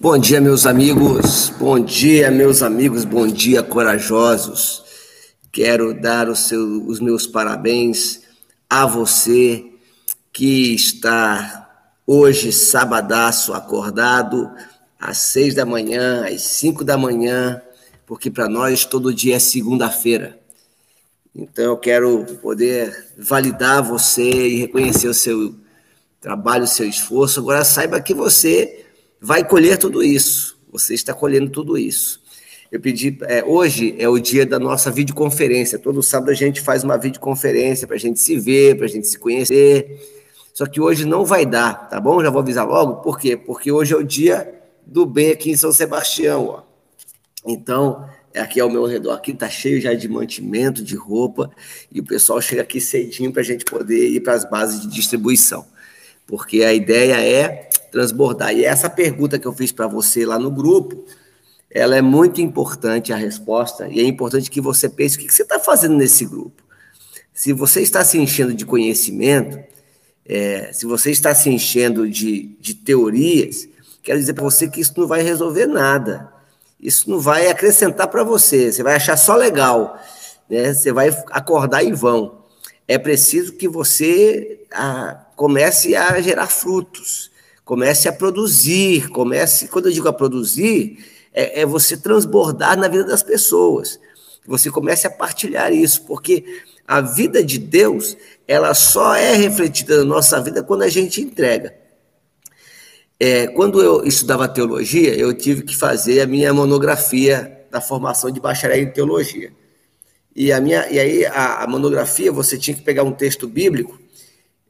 Bom dia, meus amigos. Bom dia, meus amigos. Bom dia, corajosos. Quero dar os, seus, os meus parabéns a você que está hoje, sabadaço, acordado às seis da manhã, às cinco da manhã, porque para nós todo dia é segunda-feira. Então eu quero poder validar você e reconhecer o seu trabalho, o seu esforço. Agora saiba que você vai colher tudo isso. Você está colhendo tudo isso. Eu pedi, é, hoje é o dia da nossa videoconferência. Todo sábado a gente faz uma videoconferência para a gente se ver, para a gente se conhecer. Só que hoje não vai dar, tá bom? Já vou avisar logo. Por quê? Porque hoje é o dia do bem aqui em São Sebastião. Ó. Então, aqui ao meu redor, aqui está cheio já de mantimento, de roupa, e o pessoal chega aqui cedinho para a gente poder ir para as bases de distribuição. Porque a ideia é transbordar. E essa pergunta que eu fiz para você lá no grupo, ela é muito importante, a resposta, e é importante que você pense o que você está fazendo nesse grupo. Se você está se enchendo de conhecimento, é, se você está se enchendo de, de teorias, quero dizer para você que isso não vai resolver nada. Isso não vai acrescentar para você. Você vai achar só legal. Né? Você vai acordar e vão. É preciso que você comece a gerar frutos comece a produzir, comece, quando eu digo a produzir, é, é você transbordar na vida das pessoas. Você comece a partilhar isso, porque a vida de Deus, ela só é refletida na nossa vida quando a gente entrega. É, quando eu estudava teologia, eu tive que fazer a minha monografia da formação de bacharel em teologia. E, a minha, e aí a, a monografia, você tinha que pegar um texto bíblico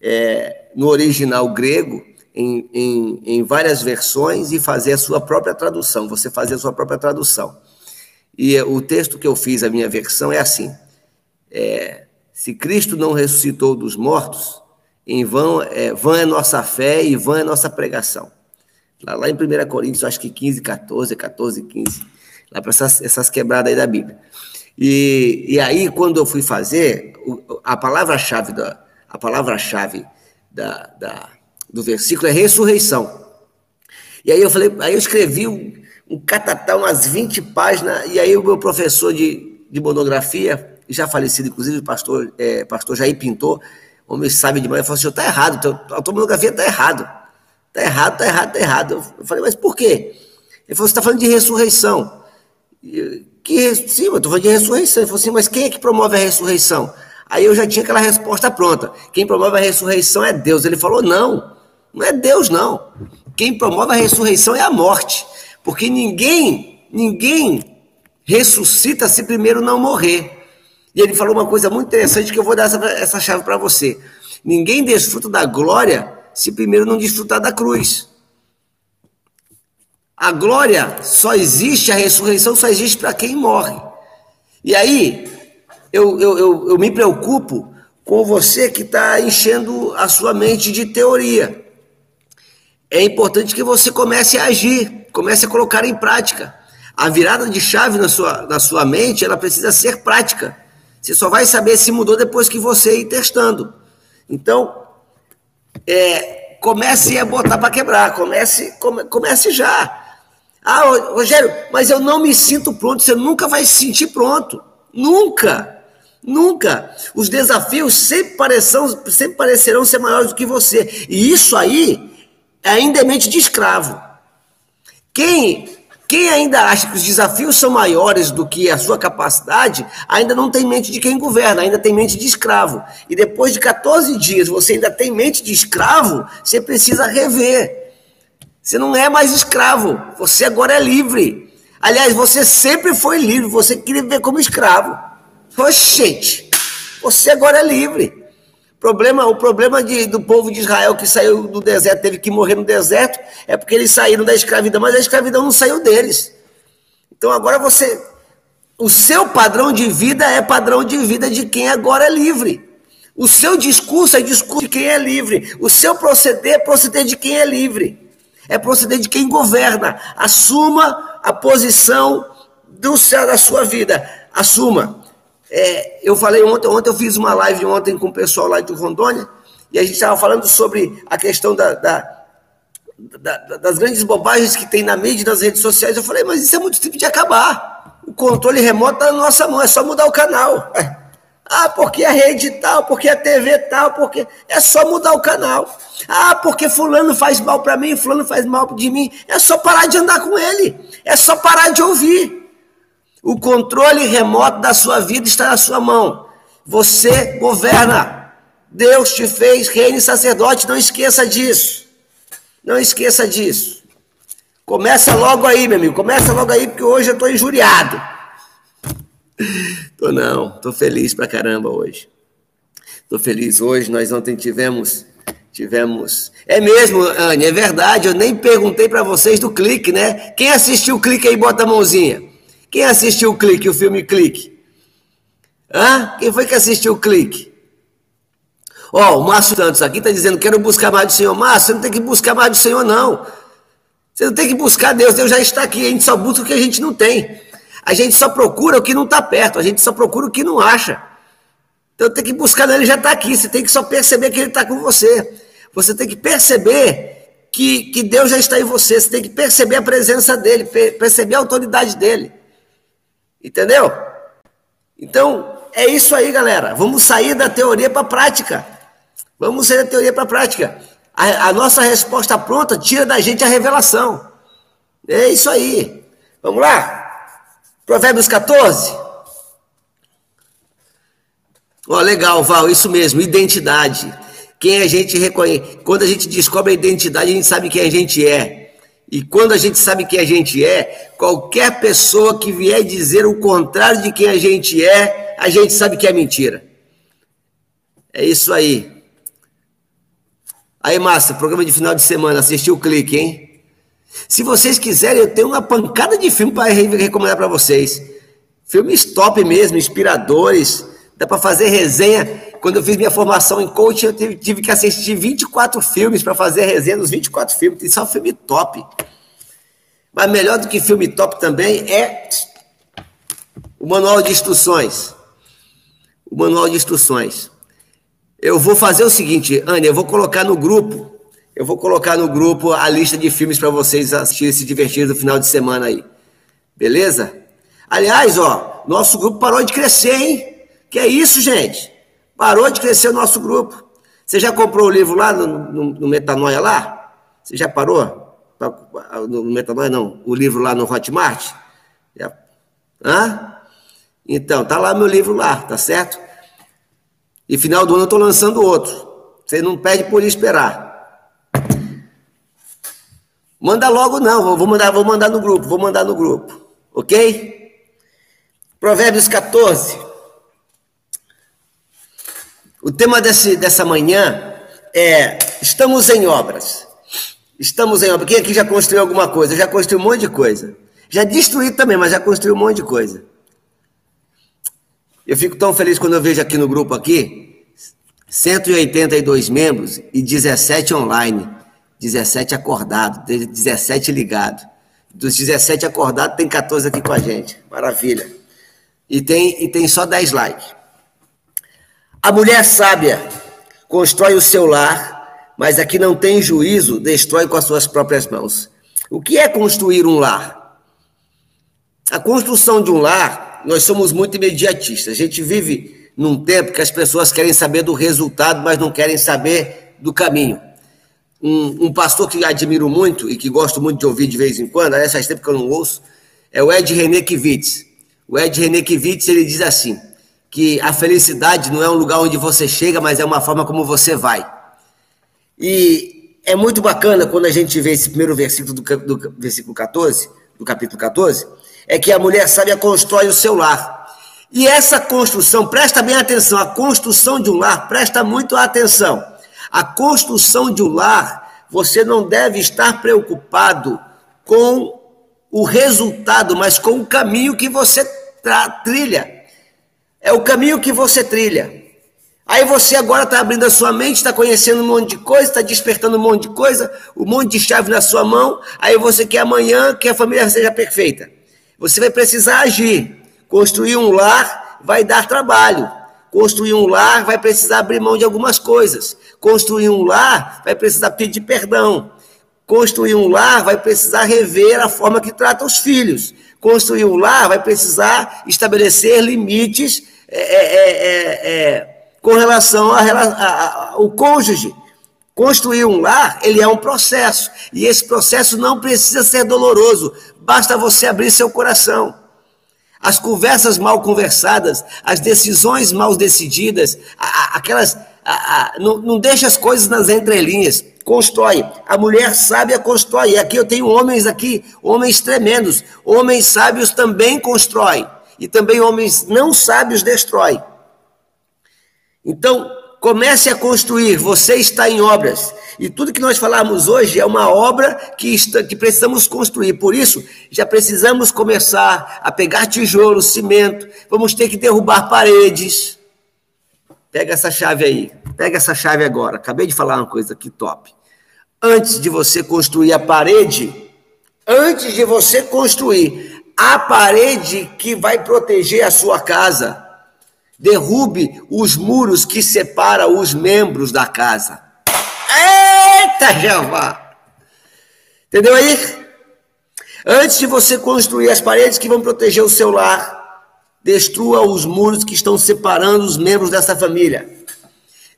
é, no original grego em, em, em várias versões e fazer a sua própria tradução, você fazer a sua própria tradução. E o texto que eu fiz, a minha versão, é assim: é, se Cristo não ressuscitou dos mortos, em vão é, vã é nossa fé e vã é nossa pregação. Lá, lá em 1 Coríntios, acho que 15, 14, 14, 15, lá para essas, essas quebradas aí da Bíblia. E, e aí, quando eu fui fazer, a palavra-chave da, a palavra-chave da, da, do versículo é ressurreição. E aí eu falei, aí eu escrevi um, um catatá, umas 20 páginas, e aí o meu professor de, de monografia, já falecido, inclusive, pastor, é, pastor Jair Pintor, homem sabe demais, falou assim, está errado, a tua monografia está errado. Está errado, está errado, está errado. Eu falei, mas por quê? Ele falou, você está falando de ressurreição. Que, sim, eu estou falando de ressurreição. Ele falou assim, mas quem é que promove a ressurreição? Aí eu já tinha aquela resposta pronta. Quem promove a ressurreição é Deus. Ele falou, não. Não é Deus, não. Quem promove a ressurreição é a morte. Porque ninguém, ninguém ressuscita se primeiro não morrer. E ele falou uma coisa muito interessante que eu vou dar essa, essa chave para você. Ninguém desfruta da glória se primeiro não desfrutar da cruz. A glória só existe, a ressurreição só existe para quem morre. E aí, eu, eu, eu, eu me preocupo com você que está enchendo a sua mente de teoria é importante que você comece a agir, comece a colocar em prática. A virada de chave na sua, na sua mente, ela precisa ser prática. Você só vai saber se mudou depois que você ir testando. Então, é, comece a botar para quebrar, comece, come, comece já. Ah, Rogério, mas eu não me sinto pronto. Você nunca vai se sentir pronto. Nunca. Nunca. Os desafios sempre, parecerão, sempre parecerão ser maiores do que você. E isso aí ainda é mente de escravo. Quem, quem ainda acha que os desafios são maiores do que a sua capacidade, ainda não tem mente de quem governa, ainda tem mente de escravo. E depois de 14 dias você ainda tem mente de escravo, você precisa rever. Você não é mais escravo, você agora é livre. Aliás, você sempre foi livre, você queria viver como escravo. Oxente, você agora é livre. Problema, o problema de, do povo de Israel que saiu do deserto, teve que morrer no deserto, é porque eles saíram da escravidão, mas a escravidão não saiu deles. Então agora você. O seu padrão de vida é padrão de vida de quem agora é livre. O seu discurso é discurso de quem é livre. O seu proceder é proceder de quem é livre. É proceder de quem governa. Assuma a posição do céu da sua vida. Assuma. É, eu falei ontem, ontem eu fiz uma live ontem com o pessoal lá de Rondônia, e a gente estava falando sobre a questão da, da, das grandes bobagens que tem na mídia e nas redes sociais. Eu falei, mas isso é muito simples de acabar. O controle remoto está na nossa mão, é só mudar o canal. Ah, porque a rede tal, porque a TV tal, porque. É só mudar o canal. Ah, porque Fulano faz mal para mim, Fulano faz mal de mim. É só parar de andar com ele. É só parar de ouvir. O controle remoto da sua vida está na sua mão. Você governa. Deus te fez reino e sacerdote, não esqueça disso. Não esqueça disso. Começa logo aí, meu amigo. Começa logo aí, porque hoje eu estou injuriado. Tô não, tô feliz pra caramba hoje. Tô feliz hoje. Nós ontem tivemos, tivemos. É mesmo, Anne, é verdade. Eu nem perguntei para vocês do clique, né? Quem assistiu o clique aí, bota a mãozinha. Quem assistiu o clique, o filme Clique? Hã? Quem foi que assistiu o clique? Ó, oh, o Márcio Santos aqui está dizendo: quero buscar mais do Senhor. Márcio, você não tem que buscar mais do Senhor, não. Você não tem que buscar Deus, Deus já está aqui. A gente só busca o que a gente não tem. A gente só procura o que não está perto, a gente só procura o que não acha. Então tem que buscar nele, já está aqui. Você tem que só perceber que ele está com você. Você tem que perceber que, que Deus já está em você. Você tem que perceber a presença dele, perceber a autoridade dele. Entendeu? Então, é isso aí, galera. Vamos sair da teoria para a prática. Vamos sair da teoria para a prática. A, nossa resposta pronta tira da gente a revelação. É isso aí. Vamos lá? Provérbios 14. Ó, oh, legal, Val, isso mesmo, identidade. Quem a gente reconhece. Quando a gente descobre a identidade, a gente sabe quem a gente é. E quando a gente sabe quem a gente é, qualquer pessoa que vier dizer o contrário de quem a gente é, a gente sabe que é mentira. É isso aí. Aí, Márcia, programa de final de semana, assistiu o clique, hein? Se vocês quiserem, eu tenho uma pancada de filme para recomendar para vocês. Filmes top mesmo, inspiradores. Dá para fazer resenha. Quando eu fiz minha formação em coaching, eu tive, tive que assistir 24 filmes para fazer resenha dos 24 filmes. Tem só filme top. Mas melhor do que filme top também é o manual de instruções. O manual de instruções. Eu vou fazer o seguinte, Anne, eu vou colocar no grupo, eu vou colocar no grupo a lista de filmes para vocês assistirem se divertir no final de semana aí. Beleza? Aliás, ó, nosso grupo parou de crescer, hein? Que é isso, gente? Parou de crescer o nosso grupo. Você já comprou o livro lá no, no, no Metanoia lá? Você já parou? No Metanoia não, o livro lá no Hotmart? Já. Hã? Então, tá lá meu livro lá, tá certo? E final do ano eu estou lançando outro. Você não pede por esperar. Manda logo não, vou mandar, vou mandar no grupo, vou mandar no grupo. OK? Provérbios 14. O tema desse, dessa manhã é estamos em obras. Estamos em obras. Quem aqui já construiu alguma coisa? Já construiu um monte de coisa. Já destruí também, mas já construiu um monte de coisa. Eu fico tão feliz quando eu vejo aqui no grupo aqui 182 membros e 17 online, 17 acordados, 17 ligados. Dos 17 acordados, tem 14 aqui com a gente. Maravilha. E tem, e tem só 10 likes. A mulher sábia constrói o seu lar, mas a que não tem juízo destrói com as suas próprias mãos. O que é construir um lar? A construção de um lar nós somos muito imediatistas. A gente vive num tempo que as pessoas querem saber do resultado, mas não querem saber do caminho. Um, um pastor que admiro muito e que gosto muito de ouvir de vez em quando, aliás, faz tempo que eu não ouço, é o Ed René Kivitz. O Ed René Kivitz, ele diz assim, que a felicidade não é um lugar onde você chega, mas é uma forma como você vai. E é muito bacana quando a gente vê esse primeiro versículo do, do versículo 14, do capítulo 14, é que a mulher sábia constrói o seu lar. E essa construção, presta bem atenção, a construção de um lar, presta muito atenção. A construção de um lar, você não deve estar preocupado com o resultado, mas com o caminho que você trilha. É o caminho que você trilha. Aí você agora está abrindo a sua mente, está conhecendo um monte de coisa, está despertando um monte de coisa, um monte de chave na sua mão. Aí você quer amanhã que a família seja perfeita. Você vai precisar agir. Construir um lar vai dar trabalho. Construir um lar vai precisar abrir mão de algumas coisas. Construir um lar vai precisar pedir perdão. Construir um lar vai precisar rever a forma que trata os filhos. Construir um lar vai precisar estabelecer limites é, é, é, é com relação ao cônjuge. Construir um lar, ele é um processo. E esse processo não precisa ser doloroso. Basta você abrir seu coração. As conversas mal conversadas, as decisões mal decididas, aquelas. Não, não deixa as coisas nas entrelinhas constrói. A mulher sábia constrói. Aqui eu tenho homens aqui, homens tremendos. Homens sábios também constroem. E também homens não sábios destroem. Então, comece a construir. Você está em obras. E tudo que nós falamos hoje é uma obra que, está, que precisamos construir. Por isso, já precisamos começar a pegar tijolo, cimento. Vamos ter que derrubar paredes. Pega essa chave aí. Pega essa chave agora. Acabei de falar uma coisa aqui top antes de você construir a parede, antes de você construir a parede que vai proteger a sua casa, derrube os muros que separam os membros da casa. Eita, Jeová! Entendeu aí? Antes de você construir as paredes que vão proteger o seu lar, destrua os muros que estão separando os membros dessa família.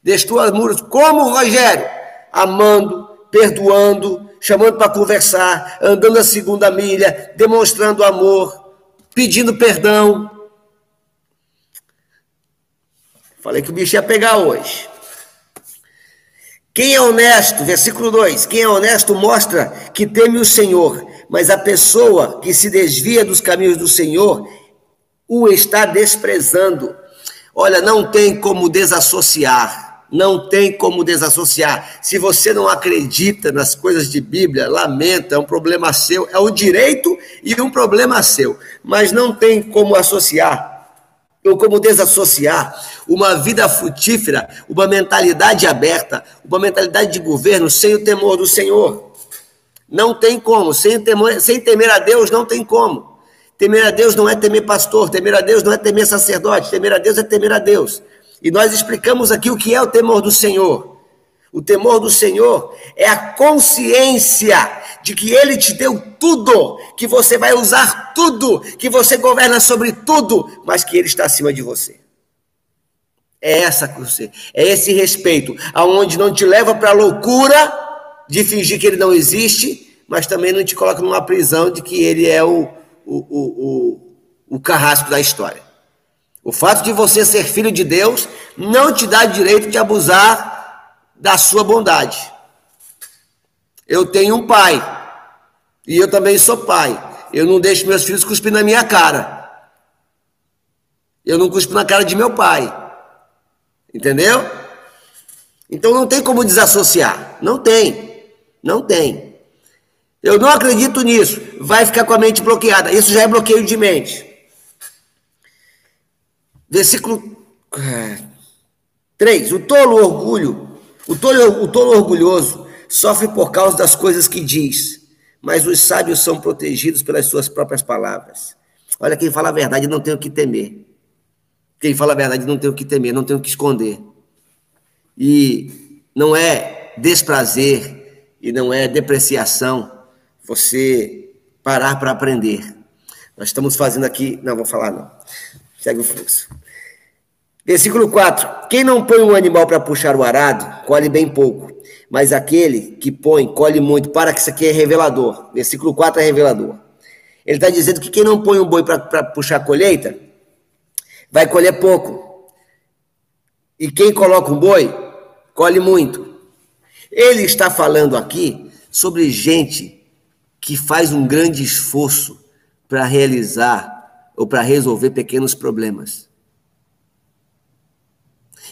Destrua os muros como Rogério, amando, perdoando, chamando para conversar, andando a segunda milha, demonstrando amor, pedindo perdão. Falei que o bicho ia pegar hoje. Quem é honesto, versículo 2: quem é honesto mostra que teme o Senhor, mas a pessoa que se desvia dos caminhos do Senhor o está desprezando. Olha, não tem como desassociar não tem como desassociar. Se você não acredita nas coisas de Bíblia, lamenta, é um problema seu, é o direito e um problema seu, mas não tem como associar ou como desassociar uma vida frutífera, uma mentalidade aberta, uma mentalidade de governo sem o temor do Senhor. Não tem como, sem, temor, sem temer a Deus, não tem como. Temer a Deus não é temer pastor, temer a Deus não é temer sacerdote, temer a Deus é temer a Deus. E nós explicamos aqui o que é o temor do Senhor. O temor do Senhor é a consciência de que Ele te deu tudo, que você vai usar tudo, que você governa sobre tudo, mas que Ele está acima de você. É essa você, é esse respeito, aonde não te leva para a loucura de fingir que Ele não existe, mas também não te coloca numa prisão de que Ele é o, o, o, o, o carrasco da história. O fato de você ser filho de Deus não te dá direito de abusar da sua bondade. Eu tenho um pai e eu também sou pai. Eu não deixo meus filhos cuspir na minha cara. Eu não cuspo na cara de meu pai. Entendeu? Então não tem como desassociar. Não tem. Não tem. Eu não acredito nisso. Vai ficar com a mente bloqueada. Isso já é bloqueio de mente. Versículo 3. É, o tolo orgulho, o tolo, o tolo orgulhoso sofre por causa das coisas que diz, mas os sábios são protegidos pelas suas próprias palavras. Olha, quem fala a verdade não tem o que temer. Quem fala a verdade não tem o que temer, não tem o que esconder. E não é desprazer e não é depreciação você parar para aprender. Nós estamos fazendo aqui, não vou falar não. Segue o fluxo. Versículo 4: Quem não põe um animal para puxar o arado, colhe bem pouco, mas aquele que põe, colhe muito. Para que isso aqui é revelador. Versículo 4 é revelador. Ele está dizendo que quem não põe um boi para puxar a colheita, vai colher pouco. E quem coloca um boi, colhe muito. Ele está falando aqui sobre gente que faz um grande esforço para realizar ou para resolver pequenos problemas.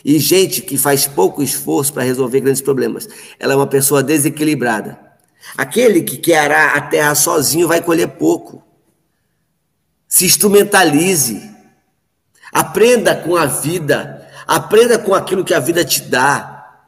E gente que faz pouco esforço para resolver grandes problemas. Ela é uma pessoa desequilibrada. Aquele que quer arar a terra sozinho vai colher pouco. Se instrumentalize. Aprenda com a vida. Aprenda com aquilo que a vida te dá.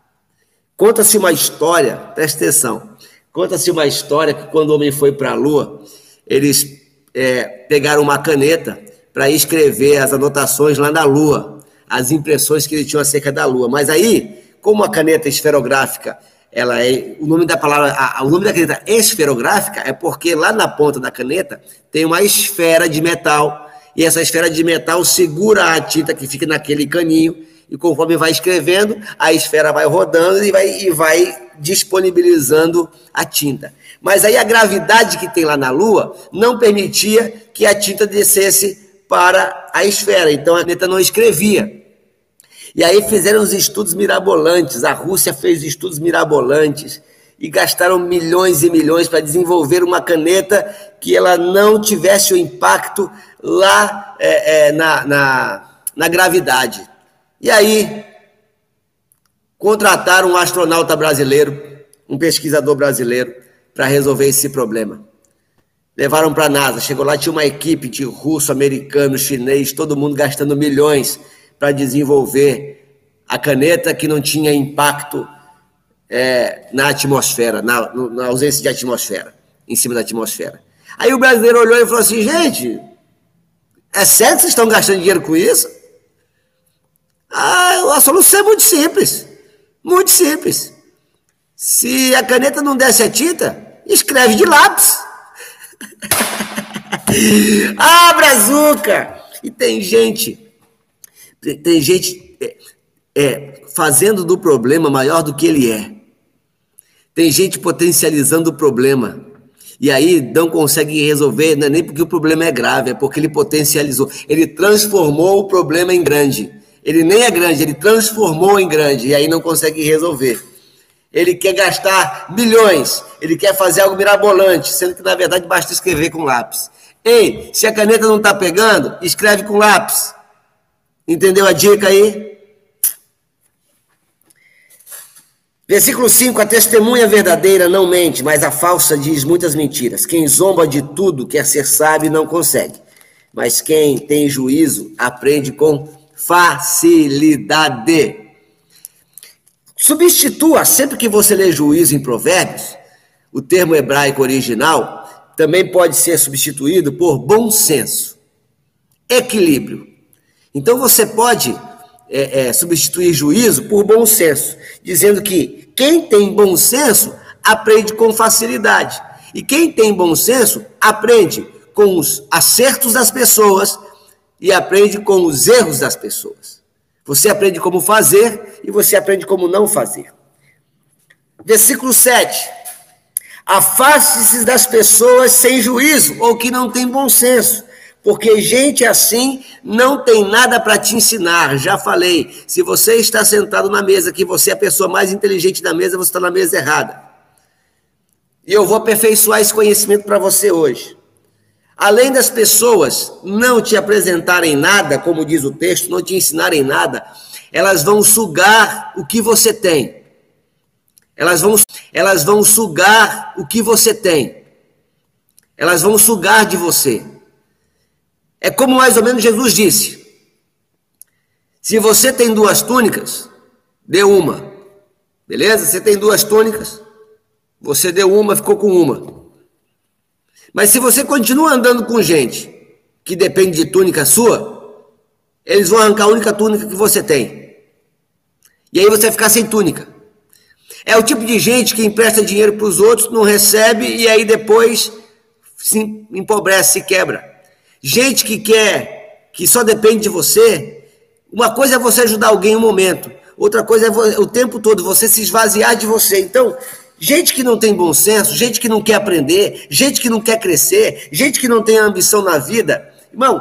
Conta-se uma história, presta atenção. Conta-se uma história que quando o homem foi para a lua, eles é, pegaram uma caneta para escrever as anotações lá na Lua, as impressões que ele tinha acerca da Lua. Mas aí, como a caneta esferográfica ela é o nome da palavra, a, o nome da caneta esferográfica é porque lá na ponta da caneta tem uma esfera de metal e essa esfera de metal segura a tinta que fica naquele caninho e conforme vai escrevendo, a esfera vai rodando e vai, e vai disponibilizando a tinta. Mas aí a gravidade que tem lá na Lua não permitia que a tinta descesse para a esfera, então a caneta não escrevia. E aí fizeram os estudos mirabolantes, a Rússia fez estudos mirabolantes e gastaram milhões e milhões para desenvolver uma caneta que ela não tivesse o impacto lá é, é, na, na, na gravidade. E aí contrataram um astronauta brasileiro, um pesquisador brasileiro, para resolver esse problema. Levaram para a NASA, chegou lá, tinha uma equipe de russo, americano, chinês, todo mundo gastando milhões para desenvolver a caneta que não tinha impacto é, na atmosfera, na, na, ausência de atmosfera, em cima da atmosfera. Aí o brasileiro olhou e falou assim: gente, é sério que vocês estão gastando dinheiro com isso? Ah, a solução é muito simples. Muito simples. Se a caneta não desce a tinta, escreve de lápis. ah, brazuca! E tem gente tem gente é, é, fazendo do problema maior do que ele é. Tem gente potencializando o problema. E aí não consegue resolver, não é nem porque o problema é grave, é porque ele potencializou. Ele transformou o problema em grande. Ele nem é grande, ele transformou em grande. E aí não consegue resolver. Ele quer gastar milhões, ele quer fazer algo mirabolante, sendo que na verdade basta escrever com lápis. Ei, se a caneta não está pegando, escreve com lápis. Entendeu a dica aí? Versículo 5: A testemunha verdadeira não mente, mas a falsa diz muitas mentiras. Quem zomba de tudo quer ser sábio e não consegue. Mas quem tem juízo aprende com facilidade. Substitua, sempre que você lê juízo em Provérbios, o termo hebraico original também pode ser substituído por bom senso, equilíbrio, então você pode é, é, substituir juízo por bom senso, dizendo que quem tem bom senso aprende com facilidade. E quem tem bom senso aprende com os acertos das pessoas e aprende com os erros das pessoas. Você aprende como fazer e você aprende como não fazer. Versículo 7. Afaste-se das pessoas sem juízo ou que não têm bom senso, porque gente assim não tem nada para te ensinar. Já falei, se você está sentado na mesa, que você é a pessoa mais inteligente da mesa, você está na mesa errada. E eu vou aperfeiçoar esse conhecimento para você hoje. Além das pessoas não te apresentarem nada, como diz o texto, não te ensinarem nada, elas vão sugar o que você tem. Elas vão, elas vão sugar o que você tem. Elas vão sugar de você. É como mais ou menos Jesus disse: se você tem duas túnicas, dê uma. Beleza? Você tem duas túnicas, você deu uma, ficou com uma. Mas se você continua andando com gente que depende de túnica sua, eles vão arrancar a única túnica que você tem. E aí você vai ficar sem túnica. É o tipo de gente que empresta dinheiro para os outros, não recebe e aí depois se empobrece, se quebra. Gente que quer, que só depende de você. Uma coisa é você ajudar alguém em um momento, outra coisa é o tempo todo você se esvaziar de você. Então, gente que não tem bom senso, gente que não quer aprender, gente que não quer crescer, gente que não tem ambição na vida, irmão,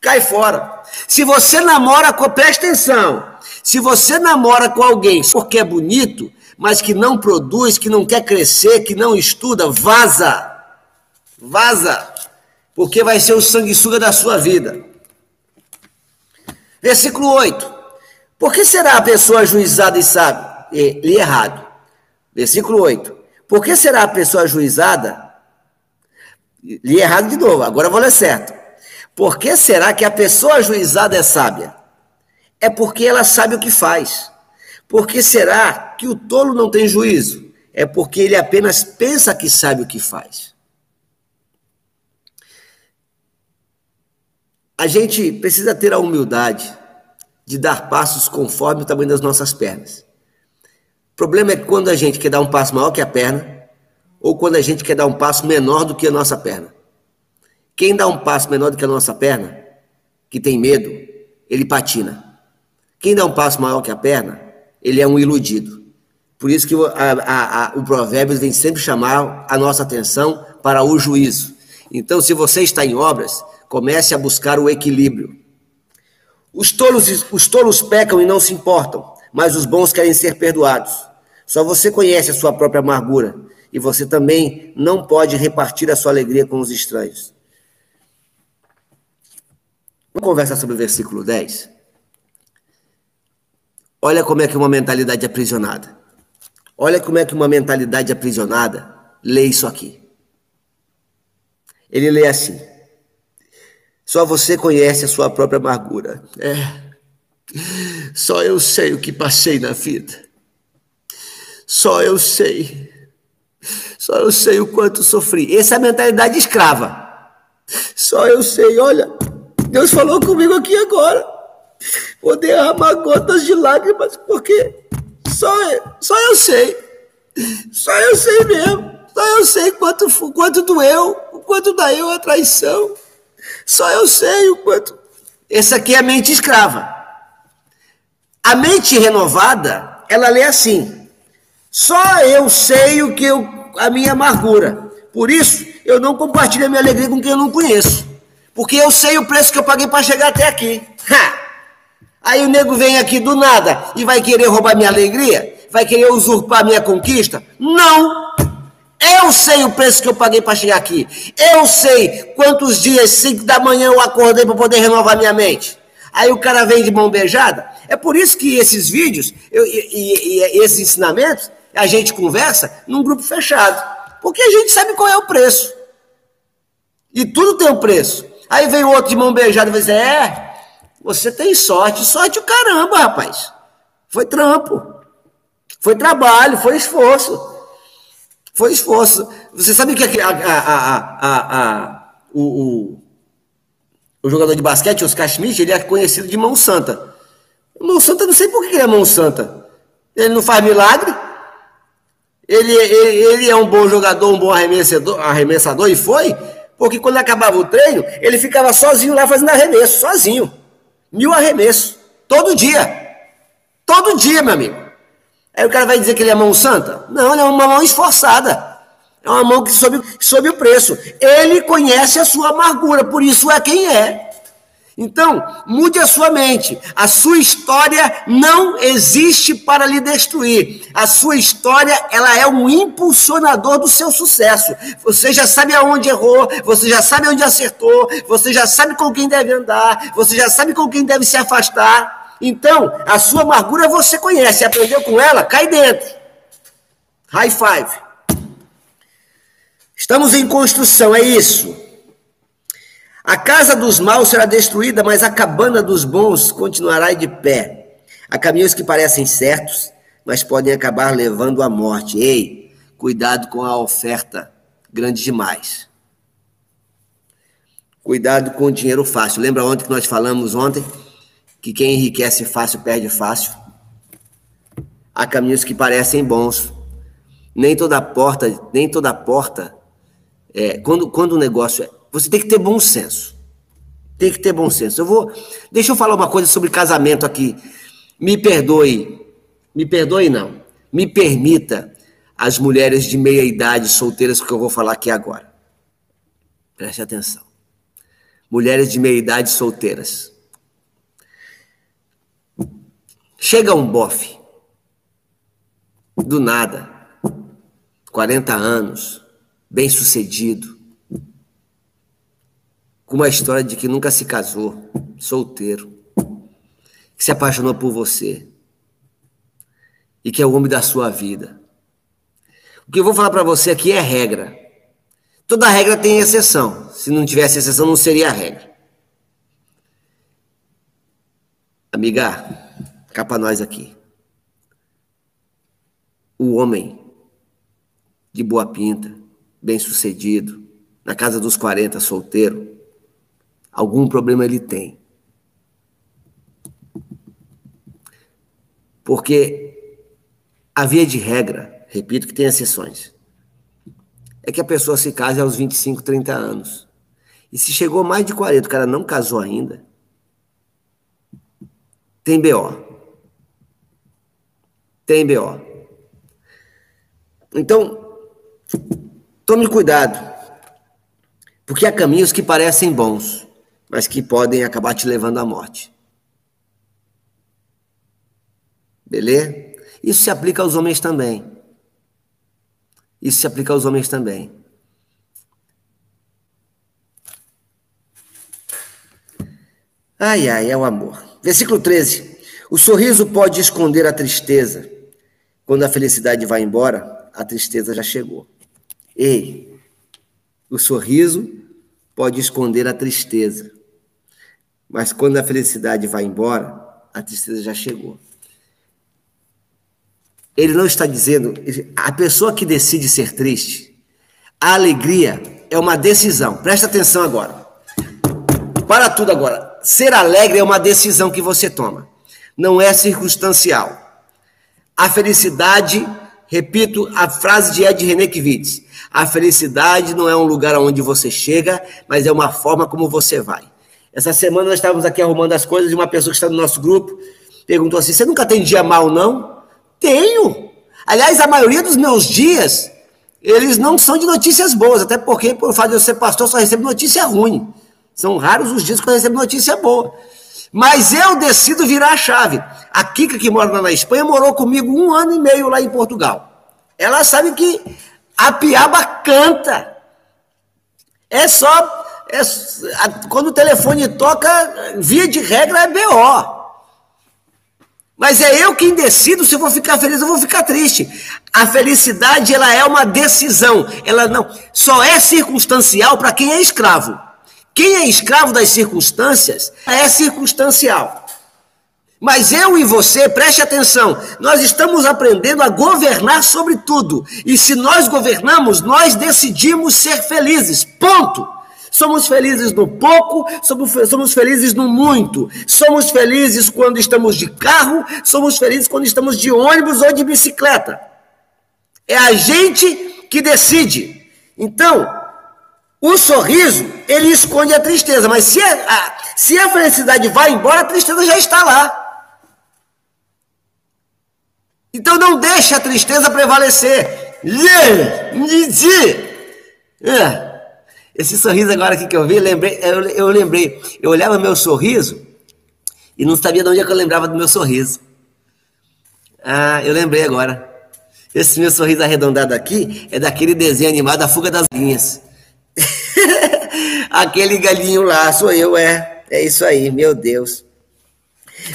cai fora. Se você namora com, presta atenção, se você namora com alguém porque é bonito, mas que não produz, que não quer crescer, que não estuda, vaza. Vaza porque vai ser o sanguessuga da sua vida. Versículo 8. Por que será a pessoa juizada e sábia? Li errado. Versículo 8. Por que será a pessoa juizada? Li errado de novo, agora vou ler certo. Por que será que a pessoa juizada é sábia? É porque ela sabe o que faz. Por que será que o tolo não tem juízo? É porque ele apenas pensa que sabe o que faz. A gente precisa ter a humildade de dar passos conforme o tamanho das nossas pernas. Problema é quando a gente quer dar um passo maior que a perna ou quando a gente quer dar um passo menor do que a nossa perna. Quem dá um passo menor do que a nossa perna, que tem medo, ele patina. Quem dá um passo maior que a perna, ele é um iludido. Por isso que a, a, a, o Provérbios vem sempre chamar a nossa atenção para o juízo. Então, se você está em obras, comece a buscar o equilíbrio. Os tolos, os tolos pecam e não se importam, mas os bons querem ser perdoados. Só você conhece a sua própria amargura e você também não pode repartir a sua alegria com os estranhos. Vamos conversar sobre o versículo 10? Olha como é que uma mentalidade aprisionada. Olha como é que uma mentalidade aprisionada lê isso aqui. Ele lê assim: Só você conhece a sua própria amargura. É. Só eu sei o que passei na vida. Só eu sei. Só eu sei o quanto sofri. Essa é a mentalidade escrava. Só eu sei, olha, Deus falou comigo aqui agora. Vou derramar gotas de lágrimas, porque só, só eu sei. Só eu sei mesmo. Só eu sei quanto, quanto doeu, o quanto daí a traição. Só eu sei o quanto. Essa aqui é a mente escrava. A mente renovada, ela lê assim: só eu sei o que eu, a minha amargura. Por isso, eu não compartilho a minha alegria com quem eu não conheço. Porque eu sei o preço que eu paguei para chegar até aqui. Ha! Aí o nego vem aqui do nada e vai querer roubar minha alegria? Vai querer usurpar minha conquista? Não! Eu sei o preço que eu paguei para chegar aqui. Eu sei quantos dias, 5 da manhã, eu acordei para poder renovar minha mente. Aí o cara vem de mão beijada. É por isso que esses vídeos eu, e, e, e esses ensinamentos, a gente conversa num grupo fechado. Porque a gente sabe qual é o preço. E tudo tem um preço. Aí vem o outro de mão beijada e vai dizer: É, você tem sorte. Sorte o caramba, rapaz. Foi trampo. Foi trabalho, foi esforço. Foi esforço. Você sabe que a, a, a, o, o, o, jogador de basquete, Oscar Schmidt, ele é conhecido de mão santa. Mão santa, não sei por que ele é mão santa. Ele não faz milagre. Ele, ele, ele é um bom jogador, um bom arremessador, arremessador e foi, porque quando acabava o treino, ele ficava sozinho lá fazendo arremesso, sozinho. Mil arremessos. Todo dia. Todo dia, meu amigo. Aí o cara vai dizer que ele é mão santa? Não, ele é uma mão esforçada. É uma mão que soube, soube o preço. Ele conhece a sua amargura, por isso é quem é. Então, mude a sua mente. A sua história não existe para lhe destruir. A sua história, ela é um impulsionador do seu sucesso. Você já sabe aonde errou, você já sabe onde acertou, você já sabe com quem deve andar, você já sabe com quem deve se afastar. Então, a sua amargura você conhece, aprendeu com ela, cai dentro. High five. Estamos em construção, é isso. A casa dos maus será destruída, mas a cabana dos bons continuará de pé. Há caminhos que parecem certos, mas podem acabar levando à morte. Ei, cuidado com a oferta grande demais. Cuidado com o dinheiro fácil. Lembra ontem que nós falamos ontem que quem enriquece fácil perde fácil? Há caminhos que parecem bons. Nem toda porta, nem toda porta, é, quando, quando o negócio é você tem que ter bom senso. Tem que ter bom senso. Eu vou. Deixa eu falar uma coisa sobre casamento aqui. Me perdoe. Me perdoe, não. Me permita as mulheres de meia idade solteiras que eu vou falar aqui agora. Preste atenção. Mulheres de meia idade solteiras. Chega um bofe. Do nada. 40 anos. Bem sucedido com uma história de que nunca se casou, solteiro, que se apaixonou por você e que é o homem da sua vida. O que eu vou falar para você aqui é regra. Toda regra tem exceção. Se não tivesse exceção, não seria regra. Amiga, cá nós aqui. O homem de boa pinta, bem sucedido, na casa dos 40, solteiro, Algum problema ele tem. Porque A via de regra, repito que tem exceções, é que a pessoa se case aos 25, 30 anos. E se chegou mais de 40, o cara não casou ainda, tem BO. Tem BO. Então, tome cuidado. Porque há caminhos que parecem bons, mas que podem acabar te levando à morte. Beleza? Isso se aplica aos homens também. Isso se aplica aos homens também. Ai, ai, é o amor. Versículo 13. O sorriso pode esconder a tristeza. Quando a felicidade vai embora, a tristeza já chegou. Ei, o sorriso pode esconder a tristeza. Mas quando a felicidade vai embora, a tristeza já chegou. Ele não está dizendo, a pessoa que decide ser triste, a alegria é uma decisão. Presta atenção agora. Para tudo agora. Ser alegre é uma decisão que você toma. Não é circunstancial. A felicidade, repito a frase de Ed René a felicidade não é um lugar aonde você chega, mas é uma forma como você vai. Essa semana nós estávamos aqui arrumando as coisas e uma pessoa que está no nosso grupo perguntou assim: Você nunca tem dia mal, não? Tenho. Aliás, a maioria dos meus dias, eles não são de notícias boas, até porque, por fato de eu ser pastor, só recebo notícia ruim. São raros os dias que eu recebo notícia boa. Mas eu decido virar a chave. A Kika, que mora lá na Espanha, morou comigo um ano e meio lá em Portugal. Ela sabe que a piaba canta. É só. É, quando o telefone toca, via de regra é BO. Mas é eu quem decido se eu vou ficar feliz ou vou ficar triste. A felicidade ela é uma decisão. Ela não só é circunstancial para quem é escravo. Quem é escravo das circunstâncias é circunstancial. Mas eu e você, preste atenção, nós estamos aprendendo a governar sobre tudo. E se nós governamos, nós decidimos ser felizes. Ponto. Somos felizes no pouco, somos, felizes no muito. Somos felizes quando estamos de carro, somos felizes quando estamos de ônibus ou de bicicleta. É a gente que decide. Então, o sorriso, ele esconde a tristeza, mas se a, a, se a felicidade vai embora, a tristeza já está lá. Então não deixe a tristeza prevalecer. É. Esse sorriso agora aqui que eu vi, lembrei, eu, eu lembrei, eu olhava meu sorriso e não sabia de onde é que eu lembrava do meu sorriso. Ah, eu lembrei agora. Esse meu sorriso arredondado aqui é daquele desenho animado A Fuga das Galinhas. Aquele galinho lá, sou eu, é. É isso aí, meu Deus.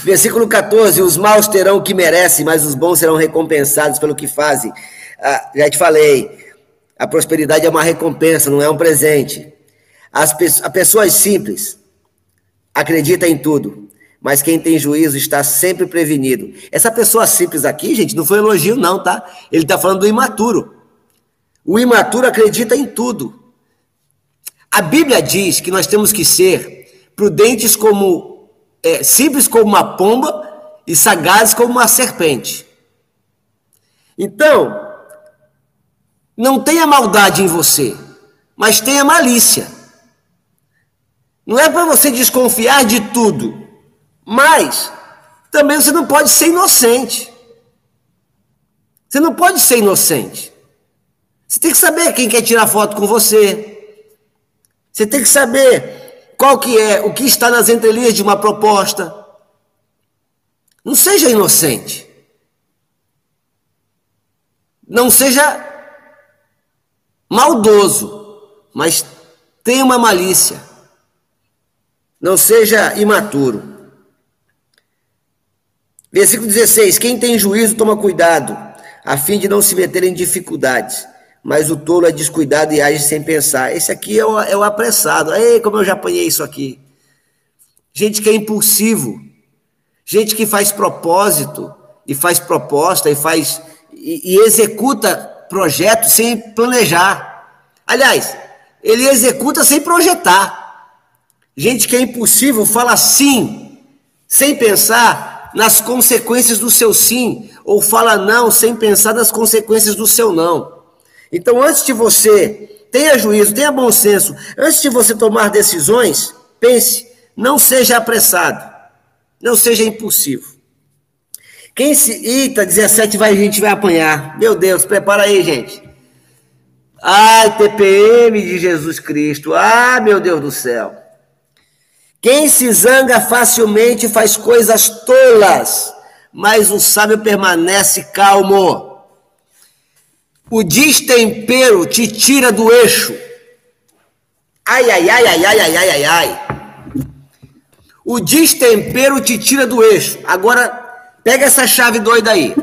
Versículo 14: Os maus terão o que merecem, mas os bons serão recompensados pelo que fazem. Ah, já te falei, a prosperidade é uma recompensa, não é um presente. As pe a pessoas simples acredita em tudo, mas quem tem juízo está sempre prevenido. Essa pessoa simples aqui, gente, não foi elogio, não, tá? Ele está falando do imaturo. O imaturo acredita em tudo. A Bíblia diz que nós temos que ser prudentes como é, simples como uma pomba e sagazes como uma serpente. Então, não tenha maldade em você, mas tenha malícia. Não é para você desconfiar de tudo, mas também você não pode ser inocente. Você não pode ser inocente. Você tem que saber quem quer tirar foto com você. Você tem que saber qual que é, o que está nas entrelinhas de uma proposta. Não seja inocente. Não seja maldoso, mas tenha uma malícia. Não seja imaturo. Versículo 16: Quem tem juízo toma cuidado, a fim de não se meter em dificuldades. Mas o tolo é descuidado e age sem pensar. Esse aqui é o, é o apressado. Ei, como eu já apanhei isso aqui. Gente que é impulsivo. Gente que faz propósito e faz proposta e faz e, e executa projeto sem planejar. Aliás, ele executa sem projetar. Gente que é impossível fala sim, sem pensar, nas consequências do seu sim, ou fala não sem pensar nas consequências do seu não. Então, antes de você, tenha juízo, tenha bom senso, antes de você tomar decisões, pense, não seja apressado, não seja impulsivo. Quem se. Eita, 17 vai, a gente vai apanhar. Meu Deus, prepara aí, gente. Ai, TPM de Jesus Cristo. Ah, meu Deus do céu. Quem se zanga facilmente faz coisas tolas, mas o sábio permanece calmo. O destempero te tira do eixo. Ai, ai, ai, ai, ai, ai, ai, ai, ai. O destempero te tira do eixo. Agora, pega essa chave doida aí.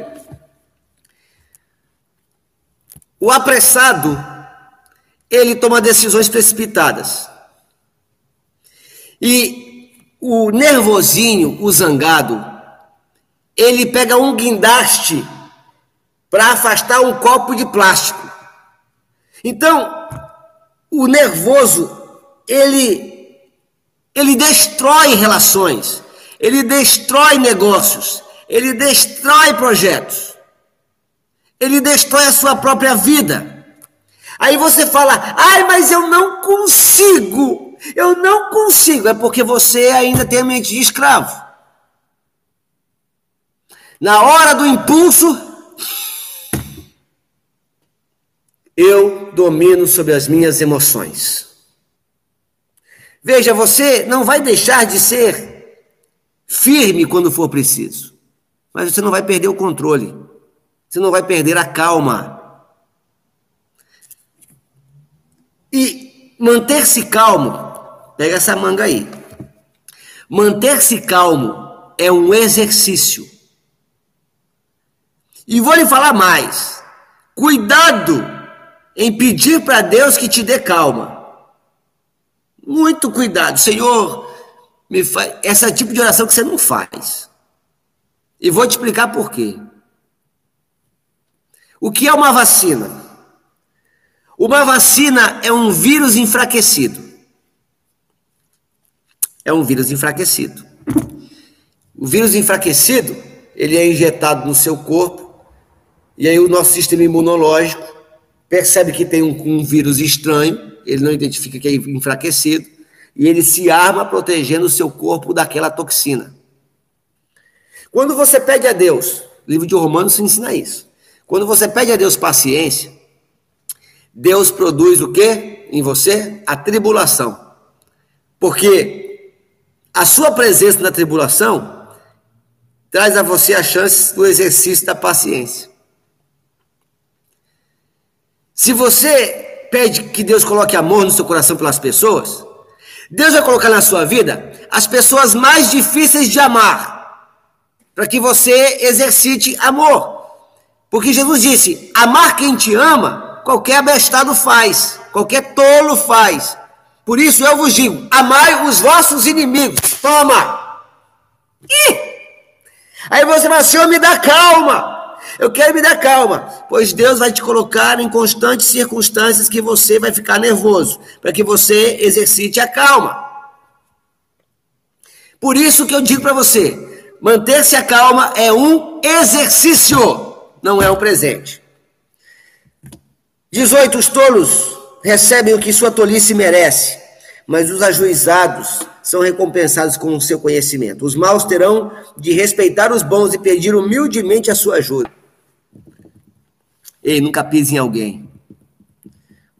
O apressado, ele toma decisões precipitadas. E o nervosinho, o zangado, ele pega um guindaste para afastar um copo de plástico. Então, o nervoso, ele ele destrói relações, ele destrói negócios, ele destrói projetos. Ele destrói a sua própria vida. Aí você fala: "Ai, mas eu não consigo". Eu não consigo, é porque você ainda tem a mente de escravo. Na hora do impulso, eu domino sobre as minhas emoções. Veja, você não vai deixar de ser firme quando for preciso, mas você não vai perder o controle, você não vai perder a calma. E manter-se calmo Pega essa manga aí. Manter-se calmo é um exercício. E vou lhe falar mais. Cuidado em pedir para Deus que te dê calma. Muito cuidado, Senhor. Me faz essa tipo de oração que você não faz. E vou te explicar por quê. O que é uma vacina? Uma vacina é um vírus enfraquecido é um vírus enfraquecido. O vírus enfraquecido, ele é injetado no seu corpo, e aí o nosso sistema imunológico percebe que tem um, um vírus estranho, ele não identifica que é enfraquecido, e ele se arma protegendo o seu corpo daquela toxina. Quando você pede a Deus, o livro de Romanos ensina isso. Quando você pede a Deus paciência, Deus produz o que em você? A tribulação. Porque a sua presença na tribulação traz a você a chance do exercício da paciência. Se você pede que Deus coloque amor no seu coração pelas pessoas, Deus vai colocar na sua vida as pessoas mais difíceis de amar, para que você exercite amor. Porque Jesus disse: amar quem te ama, qualquer abestado faz, qualquer tolo faz. Por isso eu vos digo: amai os vossos inimigos. Toma! Ih! Aí você fala, Senhor, me dá calma. Eu quero me dar calma, pois Deus vai te colocar em constantes circunstâncias que você vai ficar nervoso, para que você exercite a calma. Por isso que eu digo para você, manter-se a calma é um exercício, não é um presente. 18 os tolos recebem o que sua tolice merece, mas os ajuizados são recompensados com o seu conhecimento. Os maus terão de respeitar os bons e pedir humildemente a sua ajuda. Ei, nunca pise em alguém.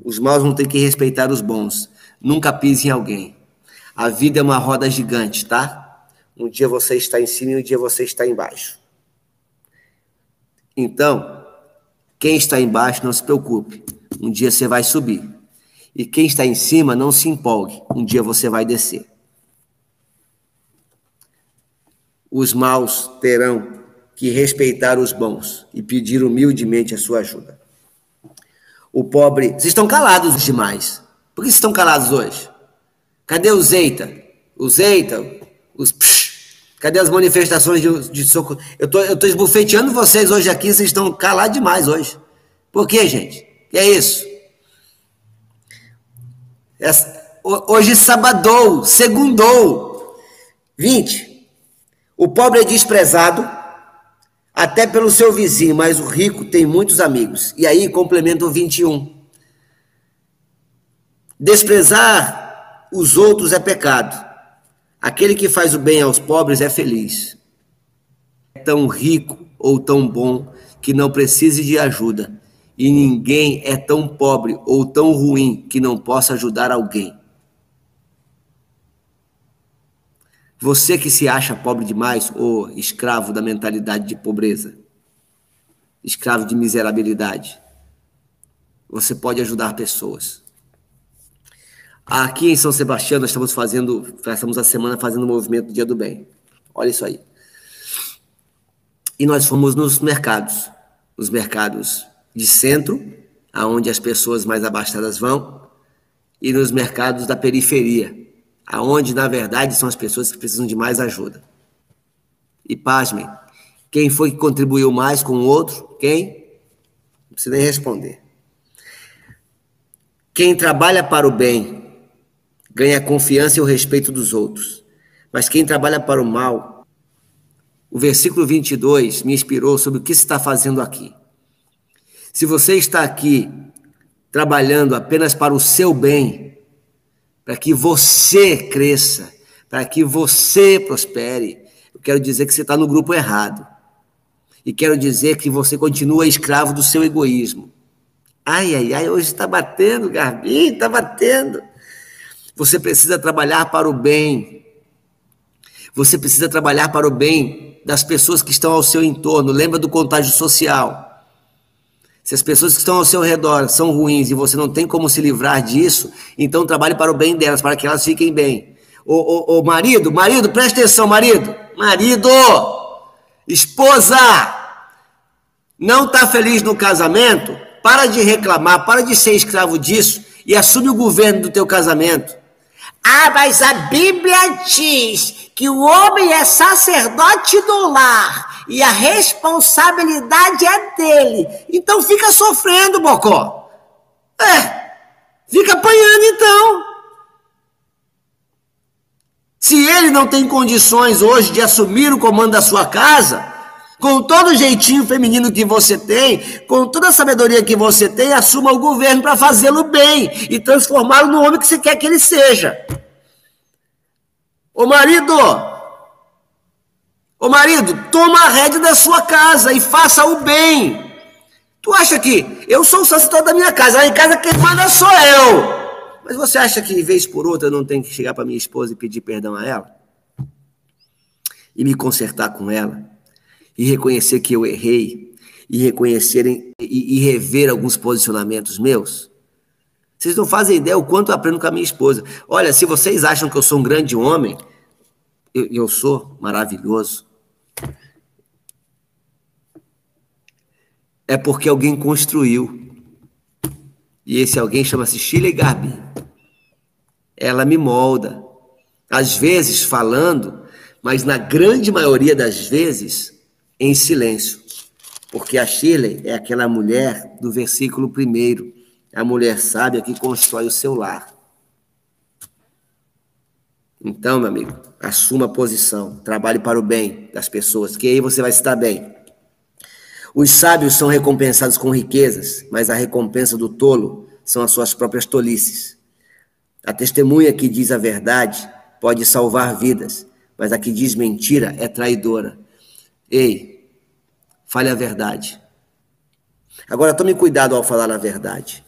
Os maus vão ter que respeitar os bons. Nunca pise em alguém. A vida é uma roda gigante, tá? Um dia você está em cima e um dia você está embaixo. Então, quem está embaixo, não se preocupe. Um dia você vai subir. E quem está em cima, não se empolgue. Um dia você vai descer. Os maus terão que respeitar os bons e pedir humildemente a sua ajuda. O pobre. Vocês estão calados demais. Por que vocês estão calados hoje? Cadê os Eita? Os Eita? Os psh, Cadê as manifestações de, de socorro? Eu tô, eu tô esbufeteando vocês hoje aqui, vocês estão calados demais hoje. Por quê, gente? Que é isso? Hoje sabadou, segundou. 20. O pobre é desprezado até pelo seu vizinho, mas o rico tem muitos amigos. E aí complementa o 21. Desprezar os outros é pecado. Aquele que faz o bem aos pobres é feliz. É tão rico ou tão bom que não precise de ajuda. E ninguém é tão pobre ou tão ruim que não possa ajudar alguém. Você que se acha pobre demais ou escravo da mentalidade de pobreza, escravo de miserabilidade, você pode ajudar pessoas. Aqui em São Sebastião nós estamos fazendo, estamos a semana fazendo o movimento Dia do Bem. Olha isso aí. E nós fomos nos mercados, nos mercados de centro, aonde as pessoas mais abastadas vão, e nos mercados da periferia, aonde na verdade são as pessoas que precisam de mais ajuda. E pasmem, quem foi que contribuiu mais com o outro? Quem? Não precisa nem responder. Quem trabalha para o bem ganha a confiança e o respeito dos outros. Mas quem trabalha para o mal, o versículo 22 me inspirou sobre o que se está fazendo aqui. Se você está aqui trabalhando apenas para o seu bem, para que você cresça, para que você prospere. Eu quero dizer que você está no grupo errado. E quero dizer que você continua escravo do seu egoísmo. Ai, ai, ai, hoje está batendo, Garbim, está batendo. Você precisa trabalhar para o bem. Você precisa trabalhar para o bem das pessoas que estão ao seu entorno. Lembra do contágio social. Se as pessoas que estão ao seu redor são ruins e você não tem como se livrar disso, então trabalhe para o bem delas, para que elas fiquem bem. Ô, ô, ô marido, marido, presta atenção, marido. Marido, esposa, não está feliz no casamento? Para de reclamar, para de ser escravo disso e assume o governo do teu casamento. Ah, mas a Bíblia diz que o homem é sacerdote do lar e a responsabilidade é dele. Então fica sofrendo, Bocó. É, fica apanhando então. Se ele não tem condições hoje de assumir o comando da sua casa, com todo o jeitinho feminino que você tem, com toda a sabedoria que você tem, assuma o governo para fazê-lo bem e transformá-lo no homem que você quer que ele seja. Ô marido, Ô marido, toma a rédea da sua casa e faça o bem. Tu acha que eu sou o sacerdote da minha casa, lá em casa quem manda sou eu. Mas você acha que, vez por outra, eu não tenho que chegar para minha esposa e pedir perdão a ela? E me consertar com ela? E reconhecer que eu errei? E reconhecer e, e rever alguns posicionamentos meus? Vocês não fazem ideia o quanto eu aprendo com a minha esposa. Olha, se vocês acham que eu sou um grande homem, eu, eu sou maravilhoso. é porque alguém construiu. E esse alguém chama-se Chile Gabi. Ela me molda. Às vezes falando, mas na grande maioria das vezes em silêncio. Porque a Shirley é aquela mulher do versículo primeiro, a mulher sábia que constrói o seu lar. Então, meu amigo, assuma a posição, trabalhe para o bem das pessoas, que aí você vai estar bem. Os sábios são recompensados com riquezas, mas a recompensa do tolo são as suas próprias tolices. A testemunha que diz a verdade pode salvar vidas, mas a que diz mentira é traidora. Ei, fale a verdade. Agora tome cuidado ao falar a verdade.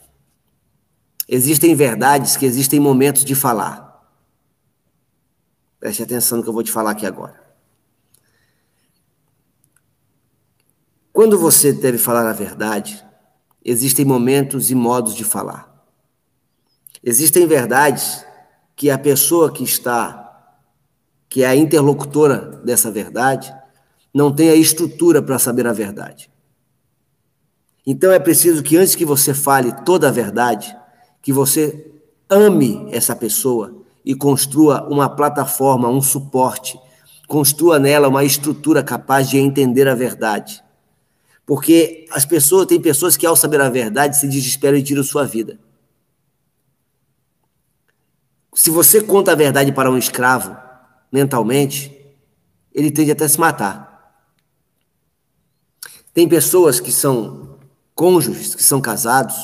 Existem verdades que existem momentos de falar. Preste atenção no que eu vou te falar aqui agora. Quando você deve falar a verdade, existem momentos e modos de falar. Existem verdades que a pessoa que está, que é a interlocutora dessa verdade, não tem a estrutura para saber a verdade. Então é preciso que antes que você fale toda a verdade, que você ame essa pessoa e construa uma plataforma, um suporte, construa nela uma estrutura capaz de entender a verdade. Porque as pessoas, tem pessoas que ao saber a verdade se desesperam e tiram sua vida. Se você conta a verdade para um escravo, mentalmente, ele tende até se matar. Tem pessoas que são cônjuges, que são casados,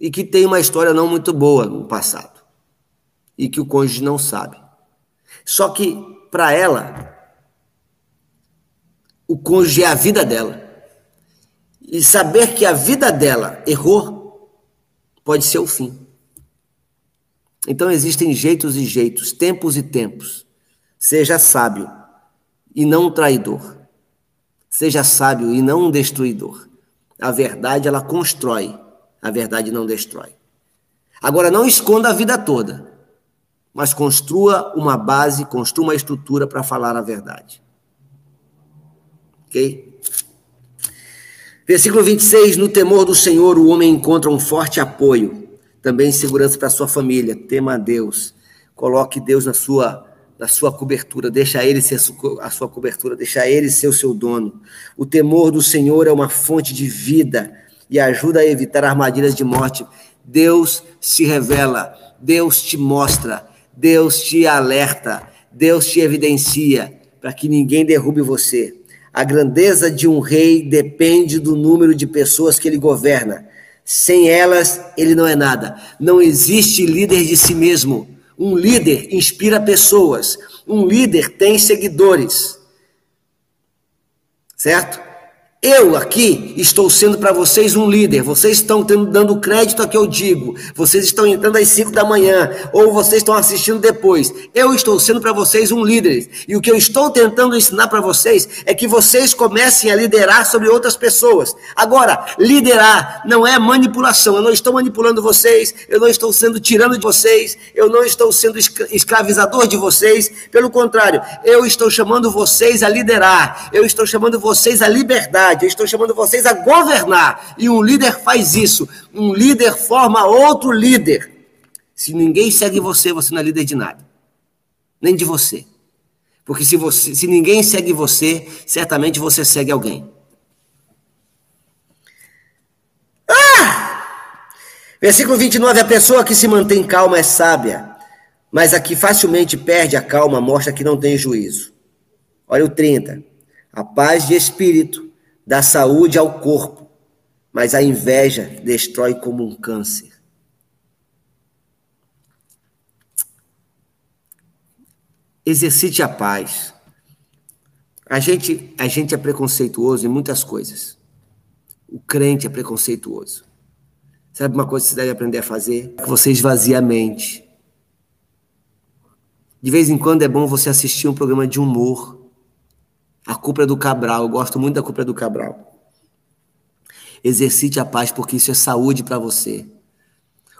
e que têm uma história não muito boa no passado, e que o cônjuge não sabe. Só que, para ela, o cônjuge é a vida dela. E saber que a vida dela errou pode ser o fim. Então existem jeitos e jeitos, tempos e tempos. Seja sábio e não traidor. Seja sábio e não um destruidor. A verdade ela constrói, a verdade não destrói. Agora não esconda a vida toda, mas construa uma base, construa uma estrutura para falar a verdade. OK? Versículo 26, no temor do Senhor o homem encontra um forte apoio, também segurança para sua família. Tema a Deus. Coloque Deus na sua da sua cobertura, deixa ele ser a sua cobertura, deixa ele ser o seu dono. O temor do Senhor é uma fonte de vida e ajuda a evitar armadilhas de morte. Deus se revela, Deus te mostra, Deus te alerta, Deus te evidencia para que ninguém derrube você. A grandeza de um rei depende do número de pessoas que ele governa. Sem elas, ele não é nada. Não existe líder de si mesmo. Um líder inspira pessoas. Um líder tem seguidores. Certo? Eu aqui estou sendo para vocês um líder. Vocês estão tendo, dando crédito a que eu digo. Vocês estão entrando às 5 da manhã ou vocês estão assistindo depois. Eu estou sendo para vocês um líder. E o que eu estou tentando ensinar para vocês é que vocês comecem a liderar sobre outras pessoas. Agora, liderar não é manipulação. Eu não estou manipulando vocês, eu não estou sendo tirando de vocês, eu não estou sendo escravizador de vocês. Pelo contrário, eu estou chamando vocês a liderar. Eu estou chamando vocês a liberdade eu estou chamando vocês a governar. E um líder faz isso. Um líder forma outro líder. Se ninguém segue você, você não é líder de nada. Nem de você. Porque se, você, se ninguém segue você, certamente você segue alguém. Ah! Versículo 29: A pessoa que se mantém calma é sábia, mas a que facilmente perde a calma mostra que não tem juízo. Olha o 30. A paz de espírito dá saúde ao corpo, mas a inveja destrói como um câncer. Exercite a paz. A gente, a gente é preconceituoso em muitas coisas. O crente é preconceituoso. Sabe uma coisa que você deve aprender a fazer? Que você esvazie a mente. De vez em quando é bom você assistir um programa de humor a culpa é do Cabral, eu gosto muito da culpa é do Cabral. Exercite a paz, porque isso é saúde para você.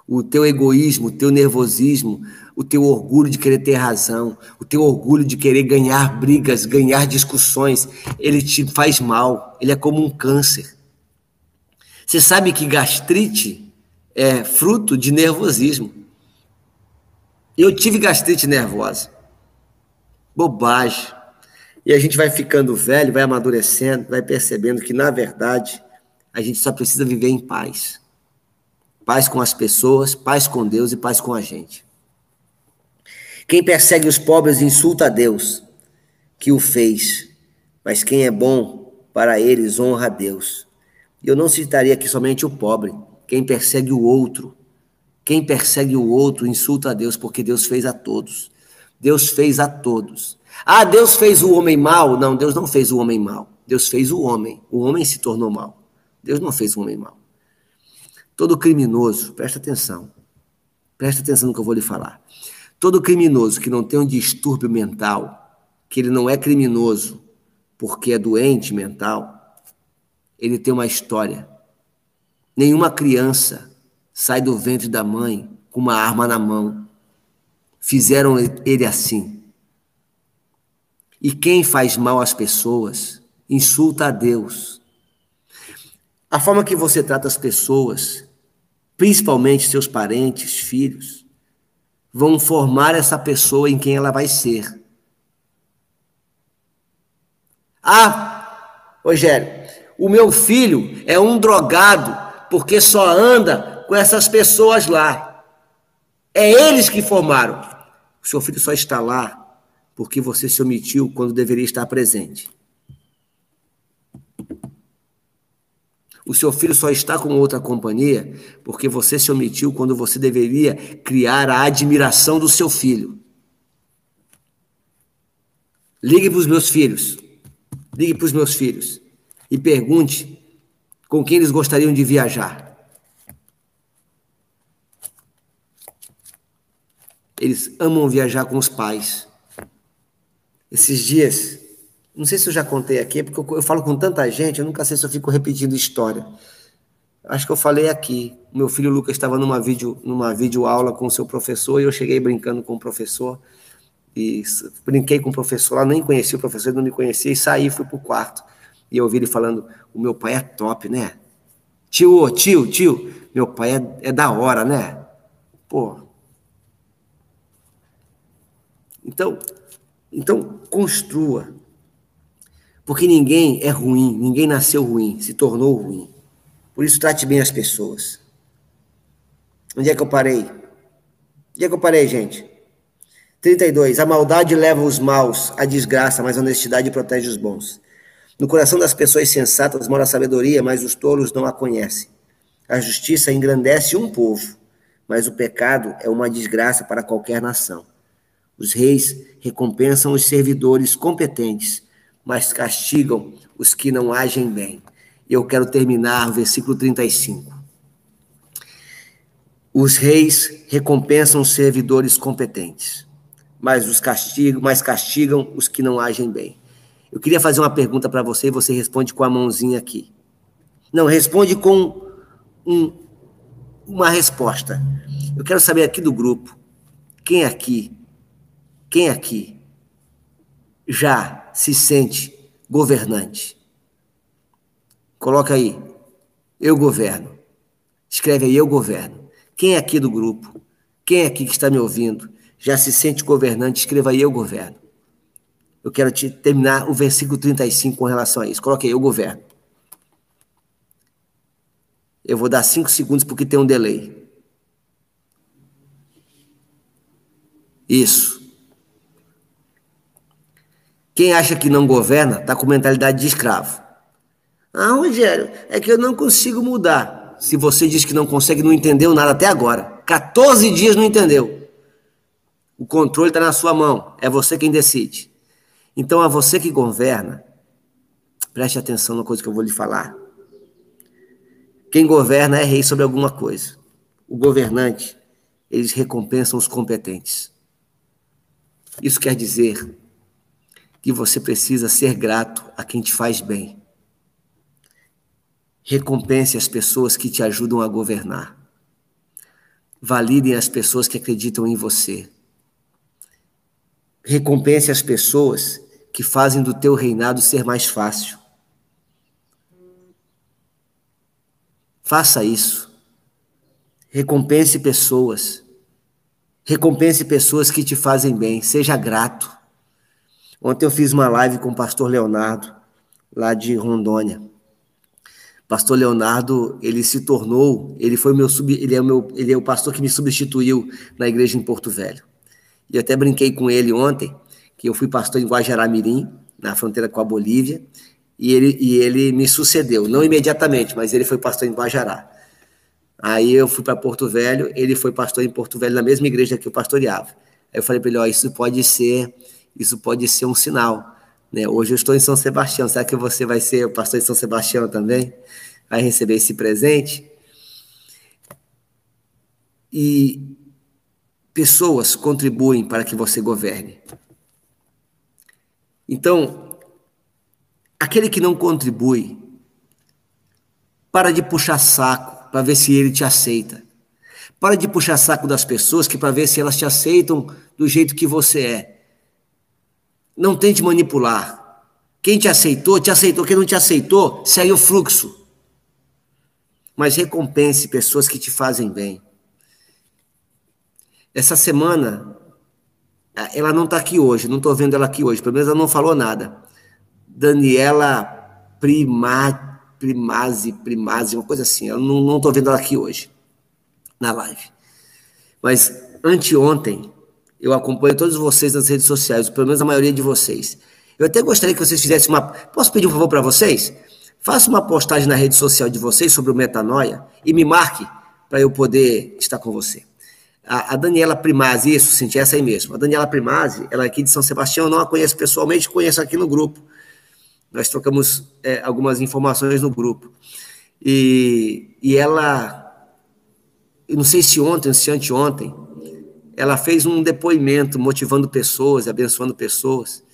O teu egoísmo, o teu nervosismo, o teu orgulho de querer ter razão, o teu orgulho de querer ganhar brigas, ganhar discussões, ele te faz mal, ele é como um câncer. Você sabe que gastrite é fruto de nervosismo. Eu tive gastrite nervosa. Bobagem. E a gente vai ficando velho, vai amadurecendo, vai percebendo que, na verdade, a gente só precisa viver em paz. Paz com as pessoas, paz com Deus e paz com a gente. Quem persegue os pobres insulta a Deus, que o fez, mas quem é bom para eles honra a Deus. E eu não citaria aqui somente o pobre, quem persegue o outro. Quem persegue o outro insulta a Deus, porque Deus fez a todos. Deus fez a todos. Ah, Deus fez o homem mal? Não, Deus não fez o homem mal. Deus fez o homem. O homem se tornou mal. Deus não fez o homem mal. Todo criminoso, presta atenção. Presta atenção no que eu vou lhe falar. Todo criminoso que não tem um distúrbio mental, que ele não é criminoso porque é doente mental, ele tem uma história. Nenhuma criança sai do ventre da mãe com uma arma na mão. Fizeram ele assim. E quem faz mal às pessoas insulta a Deus. A forma que você trata as pessoas, principalmente seus parentes, filhos, vão formar essa pessoa em quem ela vai ser. Ah, Rogério, o meu filho é um drogado porque só anda com essas pessoas lá. É eles que formaram. O seu filho só está lá porque você se omitiu quando deveria estar presente. O seu filho só está com outra companhia porque você se omitiu quando você deveria criar a admiração do seu filho. Ligue para os meus filhos. Ligue para os meus filhos e pergunte com quem eles gostariam de viajar. Eles amam viajar com os pais. Esses dias, não sei se eu já contei aqui, porque eu, eu, falo com tanta gente, eu nunca sei se eu fico repetindo história. Acho que eu falei aqui. Meu filho Lucas estava numa vídeo, numa vídeo aula com o seu professor e eu cheguei brincando com o professor e brinquei com o professor lá, nem conhecia o professor, ele não me conhecia e saí, fui pro quarto. E eu ouvi ele falando: "O meu pai é top, né? Tio, tio, tio, meu pai é, é da hora, né?" Pô. Então, então construa porque ninguém é ruim, ninguém nasceu ruim, se tornou ruim. Por isso, trate bem as pessoas. Onde é que eu parei? Onde é que eu parei, gente? 32. A maldade leva os maus à desgraça, mas a honestidade protege os bons. No coração das pessoas sensatas mora a sabedoria, mas os tolos não a conhecem. A justiça engrandece um povo, mas o pecado é uma desgraça para qualquer nação. Os reis recompensam os servidores competentes, mas castigam os que não agem bem. Eu quero terminar o versículo 35. Os reis recompensam os servidores competentes, mas os castigam, mas castigam os que não agem bem. Eu queria fazer uma pergunta para você e você responde com a mãozinha aqui. Não, responde com um, uma resposta. Eu quero saber aqui do grupo, quem aqui, quem aqui já se sente governante. Coloca aí, eu governo. Escreve aí, eu governo. Quem é aqui do grupo, quem é aqui que está me ouvindo, já se sente governante, escreva aí, eu governo. Eu quero te terminar o versículo 35 com relação a isso. Coloque aí, eu governo. Eu vou dar cinco segundos porque tem um delay. Isso. Quem acha que não governa está com mentalidade de escravo. Ah, Rogério, é que eu não consigo mudar. Se você diz que não consegue, não entendeu nada até agora. 14 dias não entendeu. O controle está na sua mão. É você quem decide. Então, a você que governa, preste atenção na coisa que eu vou lhe falar. Quem governa é rei sobre alguma coisa. O governante, eles recompensam os competentes. Isso quer dizer que você precisa ser grato a quem te faz bem. Recompense as pessoas que te ajudam a governar. Validem as pessoas que acreditam em você. Recompense as pessoas que fazem do teu reinado ser mais fácil. Faça isso. Recompense pessoas. Recompense pessoas que te fazem bem. Seja grato. Ontem eu fiz uma live com o pastor Leonardo, lá de Rondônia. Pastor Leonardo, ele se tornou, ele foi meu sub, ele é o meu, ele é o pastor que me substituiu na igreja em Porto Velho. E até brinquei com ele ontem, que eu fui pastor em Guajará-Mirim, na fronteira com a Bolívia, e ele, e ele me sucedeu, não imediatamente, mas ele foi pastor em Guajará. Aí eu fui para Porto Velho, ele foi pastor em Porto Velho, na mesma igreja que eu pastoreava. Aí eu falei para ele, ó, isso pode ser isso pode ser um sinal. Né? Hoje eu estou em São Sebastião, será que você vai ser o pastor de São Sebastião também? Vai receber esse presente? E pessoas contribuem para que você governe. Então, aquele que não contribui, para de puxar saco para ver se ele te aceita. Para de puxar saco das pessoas que para ver se elas te aceitam do jeito que você é. Não tente manipular. Quem te aceitou, te aceitou. Quem não te aceitou, segue o fluxo. Mas recompense pessoas que te fazem bem. Essa semana, ela não está aqui hoje, não estou vendo ela aqui hoje, pelo menos ela não falou nada. Daniela Prima, Primazzi, uma coisa assim, eu não estou vendo ela aqui hoje, na live. Mas anteontem, Eu acompanho todos vocês nas redes sociais, pelo menos a maioria de vocês. Eu até gostaria que vocês fizessem uma. Posso pedir um favor para vocês? Faça uma postagem na rede social de vocês sobre o metanoia e me marque para eu poder estar com você. A, a Daniela Primazzi, isso, senti essa aí mesmo. A Daniela Primazzi, ela é aqui de São Sebastião, eu não a conheço pessoalmente, conheço aqui no grupo. Nós trocamos é, algumas informações no grupo. E, e ela, eu não sei se ontem, se anteontem, ela fez um depoimento motivando pessoas, abençoando pessoas.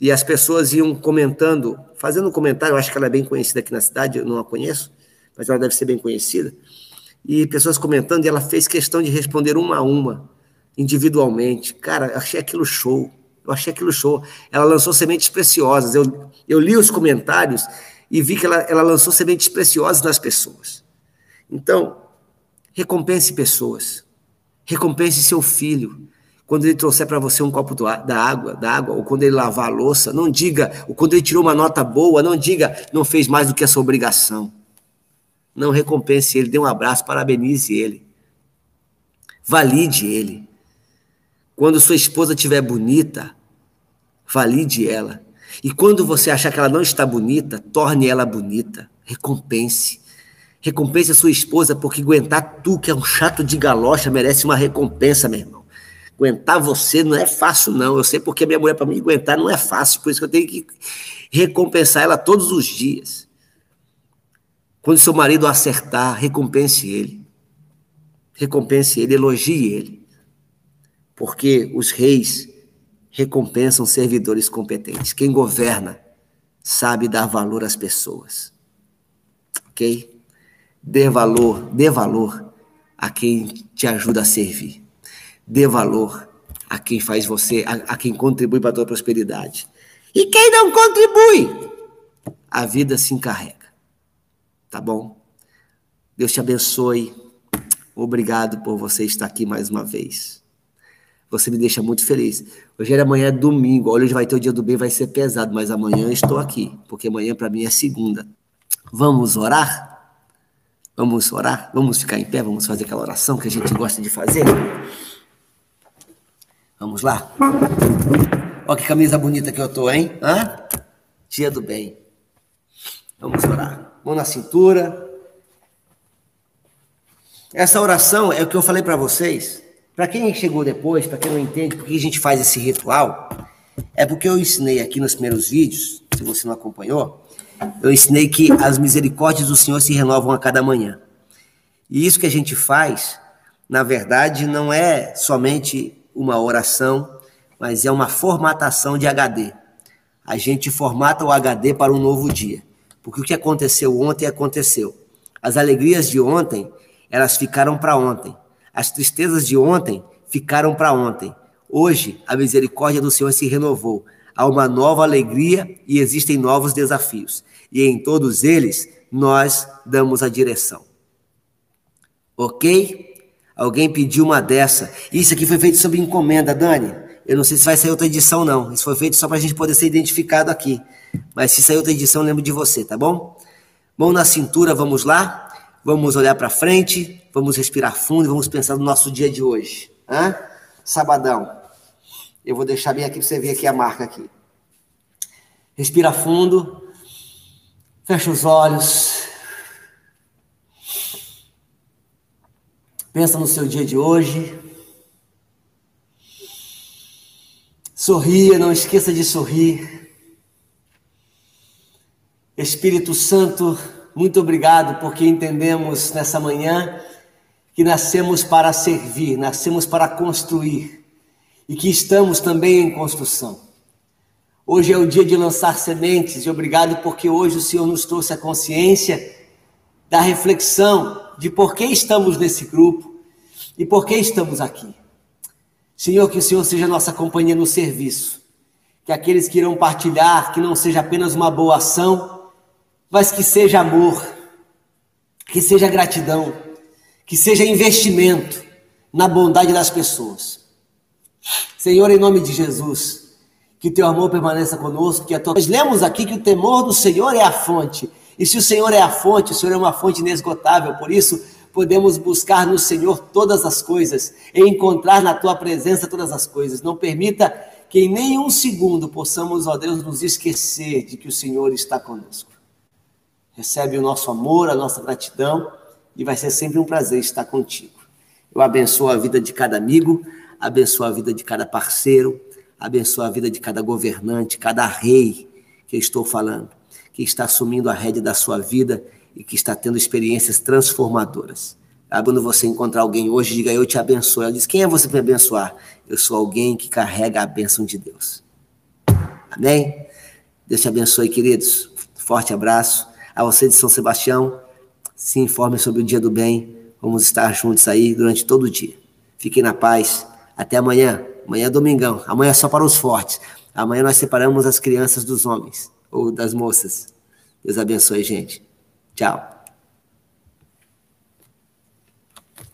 E as pessoas iam comentando, fazendo um comentário, eu acho que ela é bem conhecida aqui na cidade, eu não a conheço, mas ela deve ser bem conhecida. E pessoas comentando, e ela fez questão de responder uma a uma, individualmente. Cara, eu achei aquilo show. Eu achei aquilo show. Ela lançou sementes preciosas. Eu, eu li os comentários e vi que ela, ela lançou sementes preciosas nas pessoas. Então, recompense pessoas. Recompense seu filho. Quando ele trouxer para você um copo da água, da água, ou quando ele lavar a louça, não diga, ou quando ele tirou uma nota boa, não diga, não fez mais do que a sua obrigação. Não recompense ele, dê um abraço, parabenize ele. Valide ele. Quando sua esposa estiver bonita, valide ela. E quando você achar que ela não está bonita, torne ela bonita. Recompense. Recompense a sua esposa, porque aguentar tu, que é um chato de galocha, merece uma recompensa, meu irmão. Aguentar você não é fácil, não. Eu sei porque minha mulher, para me aguentar, não é fácil. Por isso que eu tenho que recompensar ela todos os dias. Quando seu marido acertar, recompense ele. Recompense ele, elogie ele. Porque os reis recompensam servidores competentes. Quem governa sabe dar valor às pessoas. Ok? Dê valor, dê valor a quem te ajuda a servir. Dê valor a quem faz você, a, a quem contribui para a tua prosperidade. E quem não contribui, a vida se encarrega. Tá bom? Deus te abençoe. Obrigado por você estar aqui mais uma vez. Você me deixa muito feliz. Hoje era amanhã é domingo. Olha, hoje vai ter o dia do bem, vai ser pesado, mas amanhã estou aqui, porque amanhã para mim é segunda. Vamos orar? Vamos orar? Vamos ficar em pé? Vamos fazer aquela oração que a gente gosta de fazer? Vamos lá? Olha que camisa bonita que eu tô, hein? Hã? Dia do bem. Vamos orar. Mão na cintura. Essa oração é o que eu falei para vocês. Para quem chegou depois, para quem não entende por que a gente faz esse ritual, é porque eu ensinei aqui nos primeiros vídeos, se você não acompanhou, eu ensinei que as misericórdias do Senhor se renovam a cada manhã. E isso que a gente faz, na verdade, não é somente uma oração, mas é uma formatação de HD. A gente formata o HD para um novo dia. Porque o que aconteceu ontem aconteceu. As alegrias de ontem, elas ficaram para ontem. As tristezas de ontem ficaram para ontem. Hoje, a misericórdia do Senhor se renovou. Há uma nova alegria e existem novos desafios e em todos eles nós damos a direção. Ok? Alguém pediu uma dessa. Isso aqui foi feito sob encomenda, Dani. Eu não sei se vai sair outra edição, não. Isso foi feito só para a gente poder ser identificado aqui. Mas se sair outra edição, lembro de você, tá bom? Mão na cintura, vamos lá? Vamos olhar para frente, vamos respirar fundo e vamos pensar no nosso dia de hoje. Hã? Sabadão. Eu vou deixar bem aqui para você ver aqui a marca aqui. Respira fundo. Fecha os olhos. Pensa no seu dia de hoje. Sorria, não esqueça de sorrir. Espírito Santo, muito obrigado porque entendemos nessa manhã que nascemos para servir, nascemos para construir e que estamos também em construção. Hoje é o dia de lançar sementes e obrigado porque hoje o Senhor nos trouxe a consciência da reflexão de por que estamos nesse grupo e por que estamos aqui. Senhor, que o Senhor seja nossa companhia no serviço, que aqueles que irão partilhar, que não seja apenas uma boa ação, mas que seja amor, que seja gratidão, que seja investimento na bondade das pessoas. Senhor, em nome de Jesus, que teu amor permaneça conosco, que a tua... Nós lemos aqui que o temor do Senhor é a fonte. E se o Senhor é a fonte, o Senhor é uma fonte inesgotável. Por isso, podemos buscar no Senhor todas as coisas e encontrar na tua presença todas as coisas. Não permita que em nenhum segundo possamos, ó Deus, nos esquecer de que o Senhor está conosco. Recebe o nosso amor, a nossa gratidão e vai ser sempre um prazer estar contigo. Eu abençoo a vida de cada amigo, abençoo a vida de cada parceiro, abençoo a vida de cada governante, cada rei que eu estou falando, que está assumindo a rédea da sua vida e que está tendo experiências transformadoras. Ah, quando você encontrar alguém hoje, diga eu te abençoo. Ela diz: Quem é você para me abençoar? Eu sou alguém que carrega a bênção de Deus. Amém? Deus te abençoe, queridos. Forte abraço. A você de São Sebastião, se informe sobre o dia do bem. Vamos estar juntos aí durante todo o dia. Fiquem na paz. Até amanhã. Amanhã é domingão. Amanhã é só para os fortes. Amanhã nós separamos as crianças dos homens ou das moças. Deus abençoe, gente. Tchau.